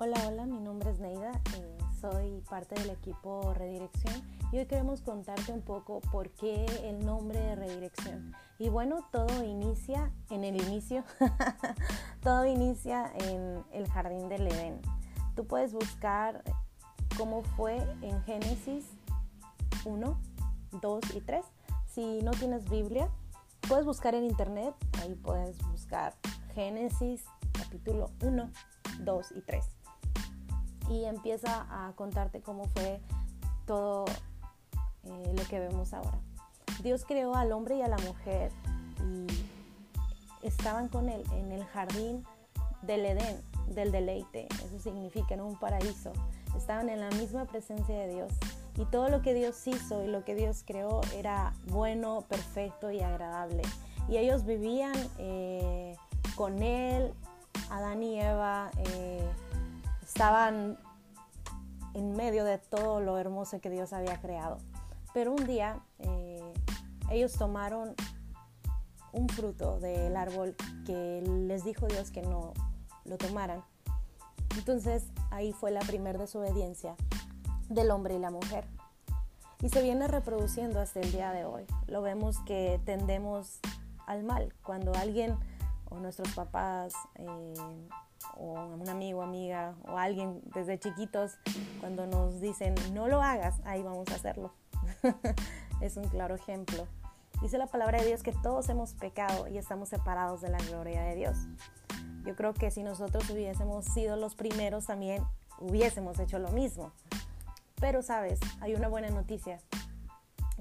Hola, hola, mi nombre es Neida, eh, soy parte del equipo Redirección y hoy queremos contarte un poco por qué el nombre de Redirección. Y bueno, todo inicia en el inicio, todo inicia en el jardín del Edén. Tú puedes buscar cómo fue en Génesis 1, 2 y 3. Si no tienes Biblia, puedes buscar en internet, ahí puedes buscar Génesis capítulo 1, 2 y 3 y empieza a contarte cómo fue todo eh, lo que vemos ahora. Dios creó al hombre y a la mujer y estaban con él en el jardín del Edén, del deleite, eso significa en un paraíso. Estaban en la misma presencia de Dios y todo lo que Dios hizo y lo que Dios creó era bueno, perfecto y agradable. Y ellos vivían eh, con él, Adán y Eva. Eh, estaban en medio de todo lo hermoso que Dios había creado. Pero un día eh, ellos tomaron un fruto del árbol que les dijo Dios que no lo tomaran. Entonces ahí fue la primera desobediencia del hombre y la mujer. Y se viene reproduciendo hasta el día de hoy. Lo vemos que tendemos al mal. Cuando alguien o nuestros papás eh, o un amigo, amiga o alguien desde chiquitos cuando nos dicen no lo hagas, ahí vamos a hacerlo. es un claro ejemplo. Dice la palabra de Dios que todos hemos pecado y estamos separados de la gloria de Dios. Yo creo que si nosotros hubiésemos sido los primeros también hubiésemos hecho lo mismo. Pero sabes, hay una buena noticia,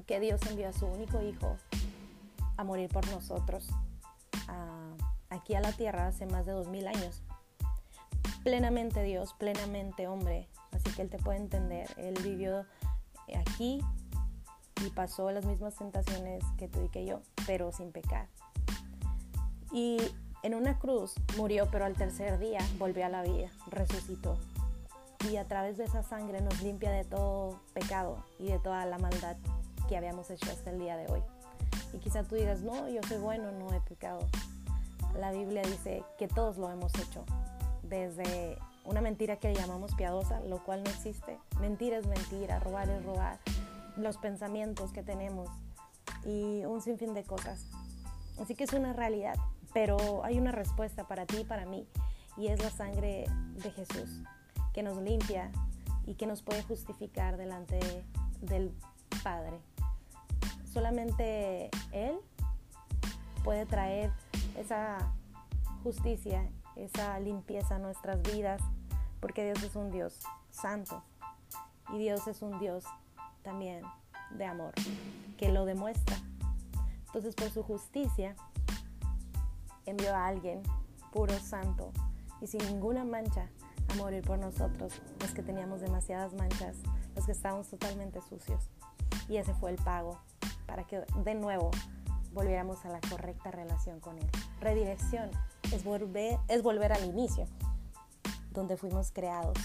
que Dios envió a su único hijo a morir por nosotros aquí a la tierra hace más de dos mil años plenamente Dios, plenamente hombre, así que Él te puede entender. Él vivió aquí y pasó las mismas tentaciones que tú y que yo, pero sin pecar. Y en una cruz murió, pero al tercer día volvió a la vida, resucitó. Y a través de esa sangre nos limpia de todo pecado y de toda la maldad que habíamos hecho hasta el día de hoy. Y quizá tú digas, no, yo soy bueno, no he pecado. La Biblia dice que todos lo hemos hecho, desde una mentira que llamamos piadosa, lo cual no existe. Mentira es mentira, robar es robar, los pensamientos que tenemos y un sinfín de cosas. Así que es una realidad, pero hay una respuesta para ti y para mí y es la sangre de Jesús que nos limpia y que nos puede justificar delante del Padre. Solamente Él puede traer esa justicia esa limpieza a nuestras vidas, porque Dios es un Dios santo y Dios es un Dios también de amor, que lo demuestra. Entonces por su justicia envió a alguien puro, santo y sin ninguna mancha a morir por nosotros, los que teníamos demasiadas manchas, los que estábamos totalmente sucios. Y ese fue el pago para que de nuevo volviéramos a la correcta relación con Él. Redirección es volver, es volver al inicio, donde fuimos creados,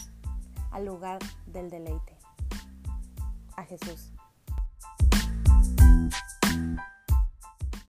al lugar del deleite, a Jesús.